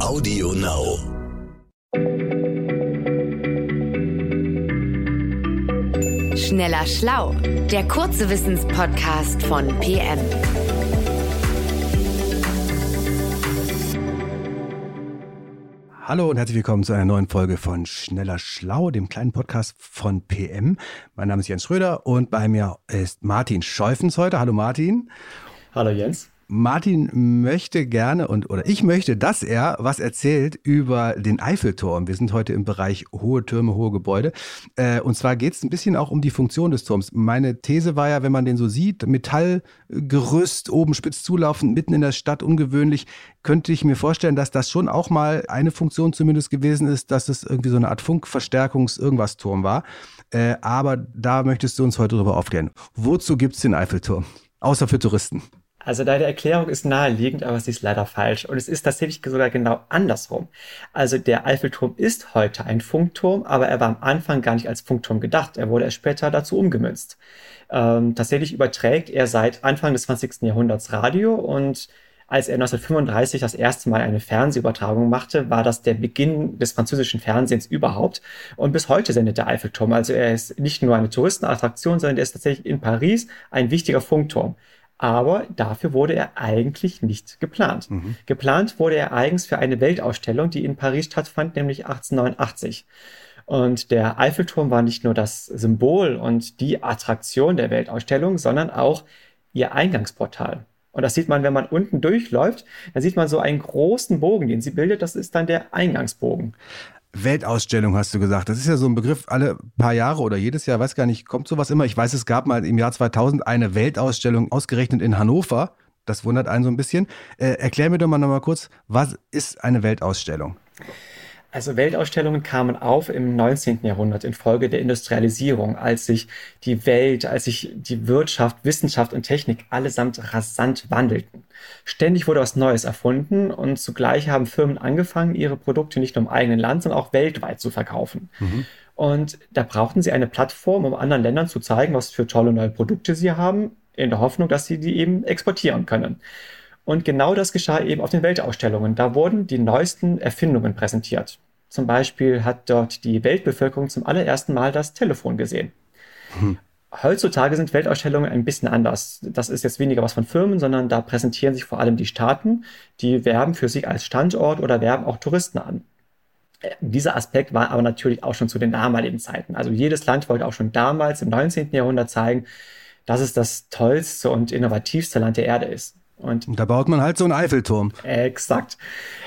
Audio Now. Schneller Schlau, der kurze Wissenspodcast von PM. Hallo und herzlich willkommen zu einer neuen Folge von Schneller Schlau, dem kleinen Podcast von PM. Mein Name ist Jens Schröder und bei mir ist Martin Scheufens heute. Hallo Martin. Hallo Jens. Martin möchte gerne und oder ich möchte, dass er was erzählt über den Eiffelturm. Wir sind heute im Bereich hohe Türme, hohe Gebäude. Äh, und zwar geht es ein bisschen auch um die Funktion des Turms. Meine These war ja, wenn man den so sieht, Metallgerüst, oben spitz zulaufend, mitten in der Stadt, ungewöhnlich, könnte ich mir vorstellen, dass das schon auch mal eine Funktion zumindest gewesen ist, dass es irgendwie so eine Art Funkverstärkungs-Irgendwas-Turm war. Äh, aber da möchtest du uns heute darüber aufklären. Wozu gibt es den Eiffelturm? Außer für Touristen. Also deine Erklärung ist naheliegend, aber sie ist leider falsch. Und es ist tatsächlich sogar genau andersrum. Also der Eiffelturm ist heute ein Funkturm, aber er war am Anfang gar nicht als Funkturm gedacht. Er wurde erst später dazu umgemünzt. Ähm, tatsächlich überträgt er seit Anfang des 20. Jahrhunderts Radio und als er 1935 das erste Mal eine Fernsehübertragung machte, war das der Beginn des französischen Fernsehens überhaupt. Und bis heute sendet der Eiffelturm. Also er ist nicht nur eine Touristenattraktion, sondern er ist tatsächlich in Paris ein wichtiger Funkturm aber dafür wurde er eigentlich nicht geplant. Mhm. Geplant wurde er eigens für eine Weltausstellung, die in Paris stattfand, nämlich 1889. Und der Eiffelturm war nicht nur das Symbol und die Attraktion der Weltausstellung, sondern auch ihr Eingangsportal. Und das sieht man, wenn man unten durchläuft, dann sieht man so einen großen Bogen, den sie bildet. Das ist dann der Eingangsbogen. Weltausstellung hast du gesagt. Das ist ja so ein Begriff alle paar Jahre oder jedes Jahr, weiß gar nicht, kommt sowas immer. Ich weiß, es gab mal im Jahr 2000 eine Weltausstellung ausgerechnet in Hannover. Das wundert einen so ein bisschen. Äh, erklär mir doch mal noch mal kurz, was ist eine Weltausstellung? Also Weltausstellungen kamen auf im 19. Jahrhundert infolge der Industrialisierung, als sich die Welt, als sich die Wirtschaft, Wissenschaft und Technik allesamt rasant wandelten. Ständig wurde was Neues erfunden und zugleich haben Firmen angefangen, ihre Produkte nicht nur im eigenen Land, sondern auch weltweit zu verkaufen. Mhm. Und da brauchten sie eine Plattform, um anderen Ländern zu zeigen, was für tolle neue Produkte sie haben, in der Hoffnung, dass sie die eben exportieren können. Und genau das geschah eben auf den Weltausstellungen. Da wurden die neuesten Erfindungen präsentiert. Zum Beispiel hat dort die Weltbevölkerung zum allerersten Mal das Telefon gesehen. Hm. Heutzutage sind Weltausstellungen ein bisschen anders. Das ist jetzt weniger was von Firmen, sondern da präsentieren sich vor allem die Staaten, die werben für sich als Standort oder werben auch Touristen an. Äh, dieser Aspekt war aber natürlich auch schon zu den damaligen Zeiten. Also jedes Land wollte auch schon damals im 19. Jahrhundert zeigen, dass es das tollste und innovativste Land der Erde ist. Und, und da baut man halt so einen Eiffelturm. Exakt.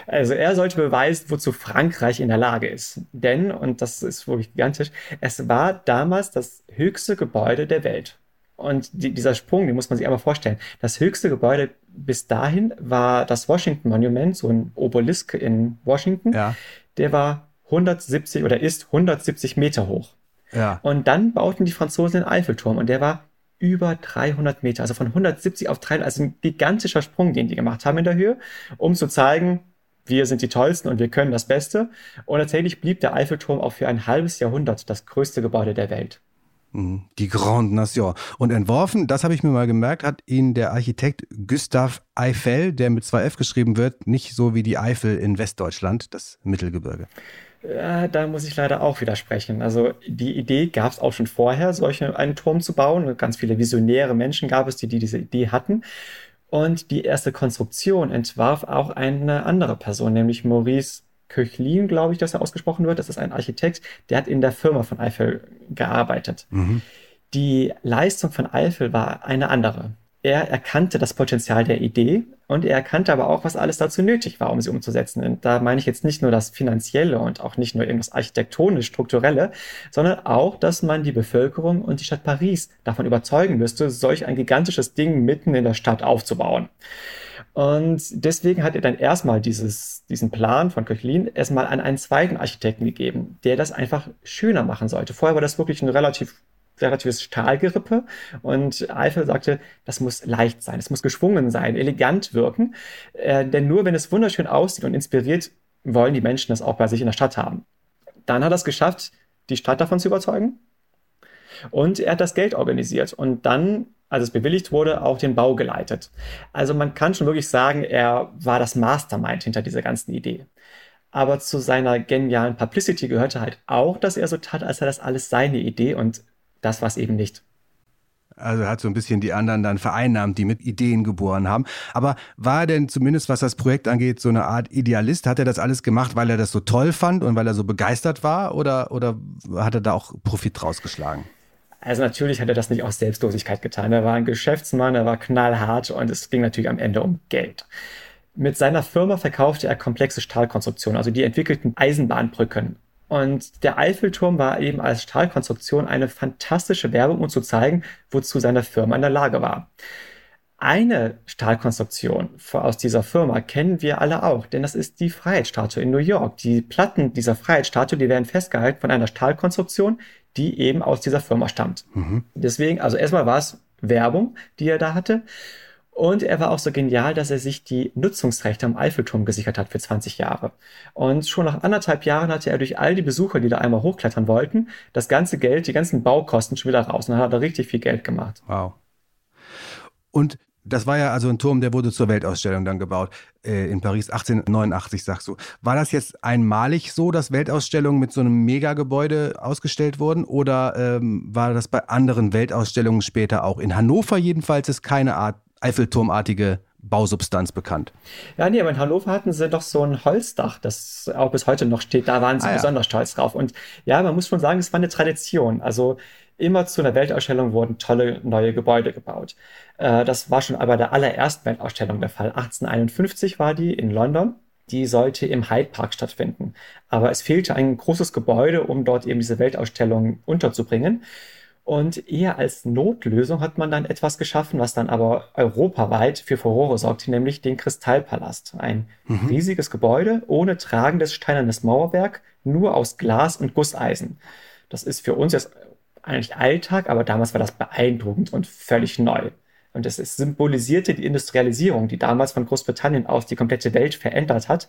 Also er sollte beweisen, wozu Frankreich in der Lage ist. Denn, und das ist wirklich gigantisch, es war damals das höchste Gebäude der Welt. Und die, dieser Sprung, den muss man sich einmal vorstellen. Das höchste Gebäude bis dahin war das Washington Monument, so ein Obelisk in Washington. Ja. Der war 170 oder ist 170 Meter hoch. Ja. Und dann bauten die Franzosen den Eiffelturm und der war über 300 Meter, also von 170 auf 300, also ein gigantischer Sprung, den die gemacht haben in der Höhe, um zu zeigen, wir sind die Tollsten und wir können das Beste. Und tatsächlich blieb der Eiffelturm auch für ein halbes Jahrhundert das größte Gebäude der Welt. Mhm. Die Grande Nation. Und entworfen, das habe ich mir mal gemerkt, hat ihn der Architekt Gustav Eiffel, der mit zwei F geschrieben wird, nicht so wie die Eifel in Westdeutschland, das Mittelgebirge. Ja, da muss ich leider auch widersprechen. Also die Idee gab es auch schon vorher, solche einen Turm zu bauen. Ganz viele visionäre Menschen gab es, die, die diese Idee hatten. Und die erste Konstruktion entwarf auch eine andere Person, nämlich Maurice Köchlin, glaube ich, dass er ausgesprochen wird. Das ist ein Architekt, der hat in der Firma von Eiffel gearbeitet. Mhm. Die Leistung von Eiffel war eine andere er erkannte das Potenzial der Idee und er erkannte aber auch, was alles dazu nötig war, um sie umzusetzen. Und da meine ich jetzt nicht nur das Finanzielle und auch nicht nur irgendwas architektonisch-strukturelle, sondern auch, dass man die Bevölkerung und die Stadt Paris davon überzeugen müsste, solch ein gigantisches Ding mitten in der Stadt aufzubauen. Und deswegen hat er dann erstmal dieses, diesen Plan von Köchlin erstmal an einen zweiten Architekten gegeben, der das einfach schöner machen sollte. Vorher war das wirklich ein relativ relatives Stahlgerippe. Und Eiffel sagte, das muss leicht sein, es muss geschwungen sein, elegant wirken. Äh, denn nur wenn es wunderschön aussieht und inspiriert, wollen die Menschen das auch bei sich in der Stadt haben. Dann hat er es geschafft, die Stadt davon zu überzeugen. Und er hat das Geld organisiert. Und dann als es bewilligt wurde, auch den Bau geleitet. Also man kann schon wirklich sagen, er war das Mastermind hinter dieser ganzen Idee. Aber zu seiner genialen Publicity gehörte halt auch, dass er so tat, als sei das alles seine Idee und das war es eben nicht. Also hat so ein bisschen die anderen dann vereinnahmt, die mit Ideen geboren haben. Aber war er denn zumindest, was das Projekt angeht, so eine Art Idealist? Hat er das alles gemacht, weil er das so toll fand und weil er so begeistert war? Oder, oder hat er da auch Profit rausgeschlagen? Also natürlich hat er das nicht aus Selbstlosigkeit getan. Er war ein Geschäftsmann, er war knallhart und es ging natürlich am Ende um Geld. Mit seiner Firma verkaufte er komplexe Stahlkonstruktionen, also die entwickelten Eisenbahnbrücken und der Eiffelturm war eben als Stahlkonstruktion eine fantastische Werbung, um zu zeigen, wozu seine Firma in der Lage war. Eine Stahlkonstruktion aus dieser Firma kennen wir alle auch, denn das ist die Freiheitsstatue in New York. Die Platten dieser Freiheitsstatue, die werden festgehalten von einer Stahlkonstruktion, die eben aus dieser Firma stammt. Mhm. Deswegen, also erstmal war es Werbung, die er da hatte. Und er war auch so genial, dass er sich die Nutzungsrechte am Eiffelturm gesichert hat für 20 Jahre. Und schon nach anderthalb Jahren hatte er durch all die Besucher, die da einmal hochklettern wollten, das ganze Geld, die ganzen Baukosten schon wieder raus. Und dann hat er richtig viel Geld gemacht. Wow. Und das war ja also ein Turm, der wurde zur Weltausstellung dann gebaut, äh, in Paris 1889, sagst du. War das jetzt einmalig so, dass Weltausstellungen mit so einem Megagebäude ausgestellt wurden? Oder ähm, war das bei anderen Weltausstellungen später auch? In Hannover jedenfalls ist keine Art Eiffelturmartige Bausubstanz bekannt. Ja, nee, aber in Hannover hatten sie doch so ein Holzdach, das auch bis heute noch steht. Da waren sie ah, besonders ja. stolz drauf. Und ja, man muss schon sagen, es war eine Tradition. Also immer zu einer Weltausstellung wurden tolle neue Gebäude gebaut. Äh, das war schon aber der allerersten Weltausstellung der Fall. 1851 war die in London. Die sollte im Hyde Park stattfinden. Aber es fehlte ein großes Gebäude, um dort eben diese Weltausstellung unterzubringen. Und eher als Notlösung hat man dann etwas geschaffen, was dann aber europaweit für Furore sorgte, nämlich den Kristallpalast. Ein mhm. riesiges Gebäude ohne tragendes steinernes Mauerwerk, nur aus Glas und Gusseisen. Das ist für uns jetzt eigentlich Alltag, aber damals war das beeindruckend und völlig neu. Und es symbolisierte die Industrialisierung, die damals von Großbritannien aus die komplette Welt verändert hat.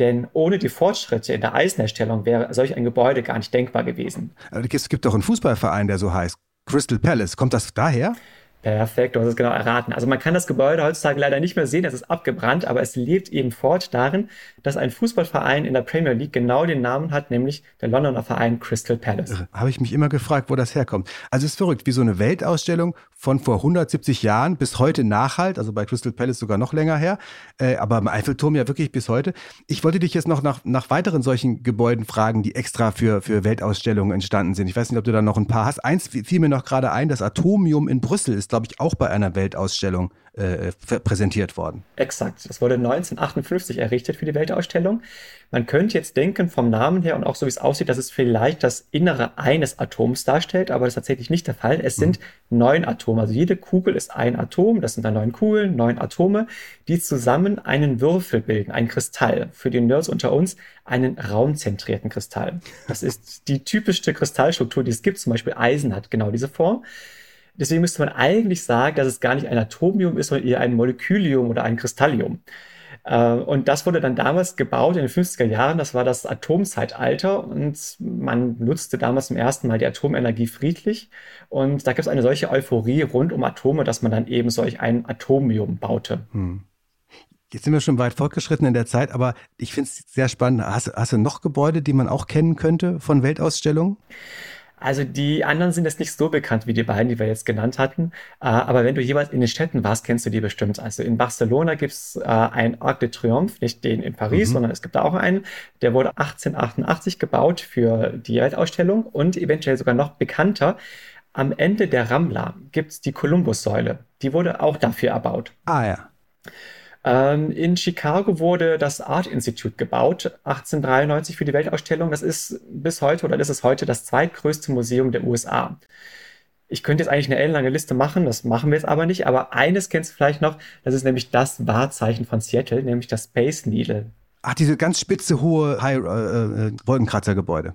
Denn ohne die Fortschritte in der Eisenherstellung wäre solch ein Gebäude gar nicht denkbar gewesen. Es gibt doch einen Fußballverein, der so heißt. Crystal Palace. Kommt das daher? Perfekt, du hast es genau erraten. Also man kann das Gebäude heutzutage leider nicht mehr sehen, es ist abgebrannt, aber es lebt eben fort darin, dass ein Fußballverein in der Premier League genau den Namen hat, nämlich der Londoner Verein Crystal Palace. Habe ich mich immer gefragt, wo das herkommt. Also es ist verrückt, wie so eine Weltausstellung von vor 170 Jahren bis heute nachhalt, also bei Crystal Palace sogar noch länger her, äh, aber im Eiffelturm ja wirklich bis heute. Ich wollte dich jetzt noch nach, nach weiteren solchen Gebäuden fragen, die extra für, für Weltausstellungen entstanden sind. Ich weiß nicht, ob du da noch ein paar hast. Eins fiel mir noch gerade ein, das Atomium in Brüssel ist glaube ich, auch bei einer Weltausstellung äh, präsentiert worden. Exakt. Das wurde 1958 errichtet für die Weltausstellung. Man könnte jetzt denken vom Namen her und auch so wie es aussieht, dass es vielleicht das Innere eines Atoms darstellt, aber das ist tatsächlich nicht der Fall. Es sind mhm. neun Atome. Also jede Kugel ist ein Atom. Das sind dann neun Kugeln, neun Atome, die zusammen einen Würfel bilden, ein Kristall. Für die Nerds unter uns einen raumzentrierten Kristall. Das ist die typischste Kristallstruktur, die es gibt. Zum Beispiel Eisen hat genau diese Form. Deswegen müsste man eigentlich sagen, dass es gar nicht ein Atomium ist, sondern eher ein Molekülium oder ein Kristallium. Äh, und das wurde dann damals gebaut in den 50er Jahren. Das war das Atomzeitalter und man nutzte damals zum ersten Mal die Atomenergie friedlich. Und da gibt es eine solche Euphorie rund um Atome, dass man dann eben solch ein Atomium baute. Hm. Jetzt sind wir schon weit fortgeschritten in der Zeit, aber ich finde es sehr spannend. Hast, hast, du noch Gebäude, die man auch kennen könnte von Weltausstellungen? Also die anderen sind jetzt nicht so bekannt wie die beiden, die wir jetzt genannt hatten. Äh, aber wenn du jeweils in den Städten warst, kennst du die bestimmt. Also in Barcelona gibt's äh, ein Arc de Triomphe, nicht den in Paris, mhm. sondern es gibt da auch einen. Der wurde 1888 gebaut für die Weltausstellung und eventuell sogar noch bekannter. Am Ende der Rambla gibt's die Columbus-Säule. Die wurde auch dafür erbaut. Ah ja. Ähm, in Chicago wurde das Art Institute gebaut, 1893 für die Weltausstellung. Das ist bis heute oder ist es heute das zweitgrößte Museum der USA. Ich könnte jetzt eigentlich eine ellenlange Liste machen, das machen wir jetzt aber nicht. Aber eines kennst du vielleicht noch, das ist nämlich das Wahrzeichen von Seattle, nämlich das Space Needle. Ach, diese ganz spitze, hohe High, äh, äh, Wolkenkratzergebäude.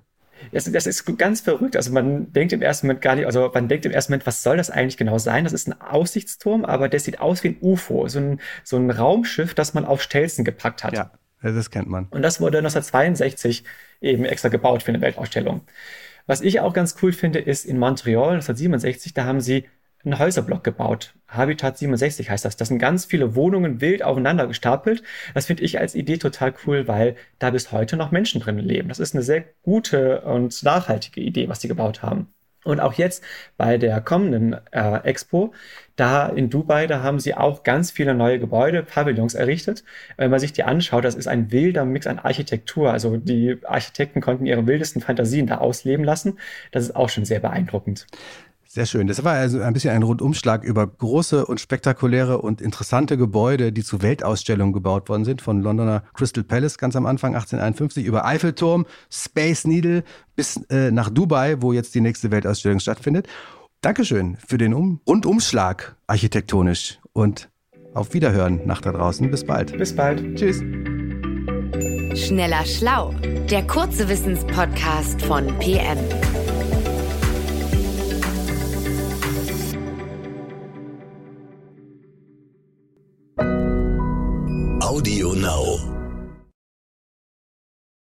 Das, das, ist ganz verrückt. Also man denkt im ersten Moment gar nicht, also man denkt im ersten Moment, was soll das eigentlich genau sein? Das ist ein Aussichtsturm, aber der sieht aus wie ein UFO, so ein, so ein Raumschiff, das man auf Stelzen gepackt hat. Ja, das kennt man. Und das wurde 1962 eben extra gebaut für eine Weltausstellung. Was ich auch ganz cool finde, ist in Montreal 1967, da haben sie einen Häuserblock gebaut. Habitat 67 heißt das. Das sind ganz viele Wohnungen wild aufeinander gestapelt. Das finde ich als Idee total cool, weil da bis heute noch Menschen drin leben. Das ist eine sehr gute und nachhaltige Idee, was sie gebaut haben. Und auch jetzt bei der kommenden äh, Expo, da in Dubai, da haben sie auch ganz viele neue Gebäude, Pavillons errichtet. Wenn man sich die anschaut, das ist ein wilder Mix an Architektur. Also die Architekten konnten ihre wildesten Fantasien da ausleben lassen. Das ist auch schon sehr beeindruckend. Sehr schön. Das war also ein bisschen ein Rundumschlag über große und spektakuläre und interessante Gebäude, die zu Weltausstellungen gebaut worden sind, von Londoner Crystal Palace ganz am Anfang 1851 über Eiffelturm, Space Needle bis äh, nach Dubai, wo jetzt die nächste Weltausstellung stattfindet. Dankeschön für den um Rundumschlag architektonisch und auf Wiederhören nach da draußen. Bis bald. Bis bald. Tschüss. Schneller Schlau, der kurze Wissenspodcast von PM. Audio Now.